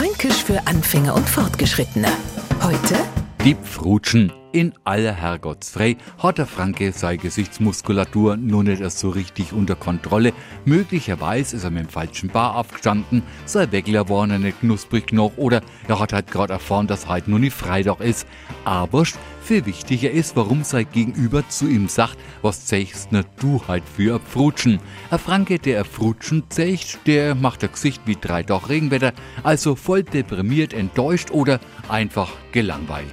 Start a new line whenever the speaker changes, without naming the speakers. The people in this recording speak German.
Fränkisch für Anfänger und Fortgeschrittene. Heute
Die Pfrutschen. In aller Herrgottsfrei hat der Franke seine Gesichtsmuskulatur nur nicht erst so richtig unter Kontrolle. Möglicherweise ist er mit dem falschen Bar aufgestanden, sein Weckler war noch nicht knusprig noch oder er hat halt gerade erfahren, dass heute nur nicht Freitag ist. Aber viel wichtiger ist, warum sein Gegenüber zu ihm sagt, was ne du halt für a Pfrutschen. Ein Franke, der a Pfrutschen zeigt, der macht ein Gesicht wie drei Tag Regenwetter, also voll deprimiert, enttäuscht oder einfach gelangweilt.